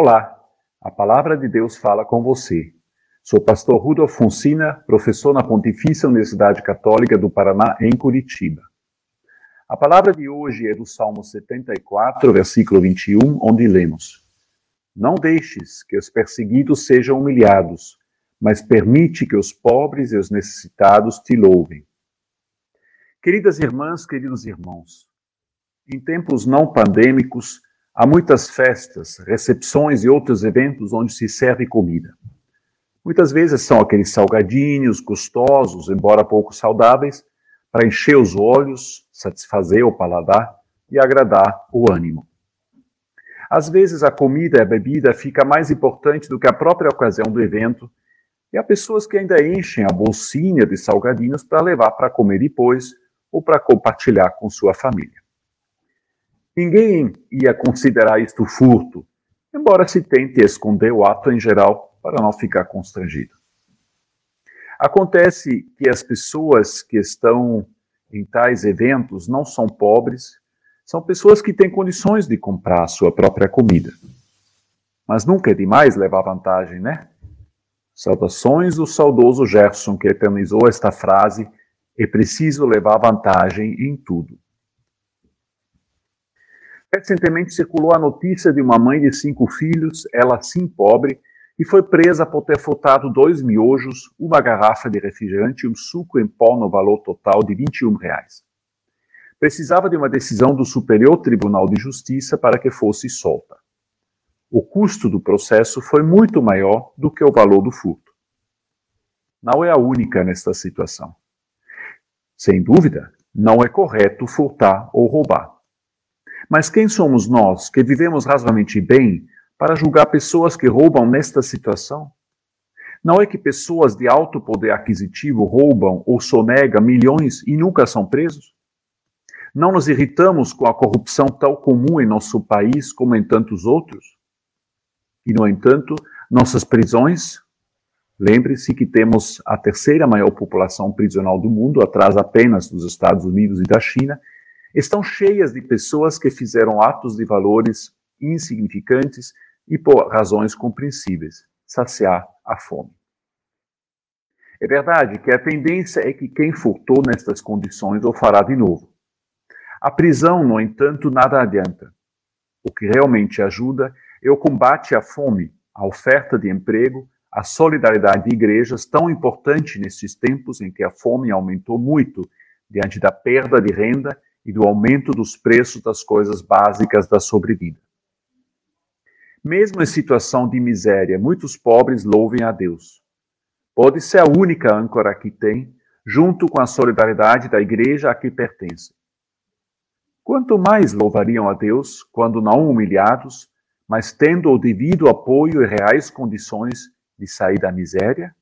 Olá, a palavra de Deus fala com você. Sou pastor Rudolf Fonsina, professor na Pontifícia Universidade Católica do Paraná, em Curitiba. A palavra de hoje é do Salmo 74, versículo 21, onde lemos: Não deixes que os perseguidos sejam humilhados, mas permite que os pobres e os necessitados te louvem. Queridas irmãs, queridos irmãos, em tempos não pandêmicos, Há muitas festas, recepções e outros eventos onde se serve comida. Muitas vezes são aqueles salgadinhos gostosos, embora pouco saudáveis, para encher os olhos, satisfazer o paladar e agradar o ânimo. Às vezes a comida e a bebida fica mais importante do que a própria ocasião do evento, e há pessoas que ainda enchem a bolsinha de salgadinhos para levar para comer depois ou para compartilhar com sua família. Ninguém ia considerar isto furto, embora se tente esconder o ato em geral para não ficar constrangido. Acontece que as pessoas que estão em tais eventos não são pobres, são pessoas que têm condições de comprar a sua própria comida. Mas nunca é demais levar vantagem, né? Saudações do saudoso Gerson, que eternizou esta frase: é preciso levar vantagem em tudo. Recentemente circulou a notícia de uma mãe de cinco filhos, ela sim pobre, e foi presa por ter furtado dois miojos, uma garrafa de refrigerante e um suco em pó no valor total de 21 reais. Precisava de uma decisão do Superior Tribunal de Justiça para que fosse solta. O custo do processo foi muito maior do que o valor do furto. Não é a única nesta situação. Sem dúvida, não é correto furtar ou roubar. Mas quem somos nós que vivemos razoavelmente bem para julgar pessoas que roubam nesta situação? Não é que pessoas de alto poder aquisitivo roubam ou sonegam milhões e nunca são presos? Não nos irritamos com a corrupção tão comum em nosso país como em tantos outros? E, no entanto, nossas prisões, lembre-se que temos a terceira maior população prisional do mundo, atrás apenas dos Estados Unidos e da China, estão cheias de pessoas que fizeram atos de valores insignificantes e por razões compreensíveis, saciar a fome. É verdade que a tendência é que quem furtou nestas condições o fará de novo. A prisão, no entanto, nada adianta. O que realmente ajuda é o combate à fome, a oferta de emprego, a solidariedade de igrejas, tão importante nesses tempos em que a fome aumentou muito diante da perda de renda e do aumento dos preços das coisas básicas da sobrevida. Mesmo em situação de miséria, muitos pobres louvem a Deus. Pode ser a única âncora que tem, junto com a solidariedade da igreja a que pertence. Quanto mais louvariam a Deus quando não humilhados, mas tendo o devido apoio e reais condições de sair da miséria?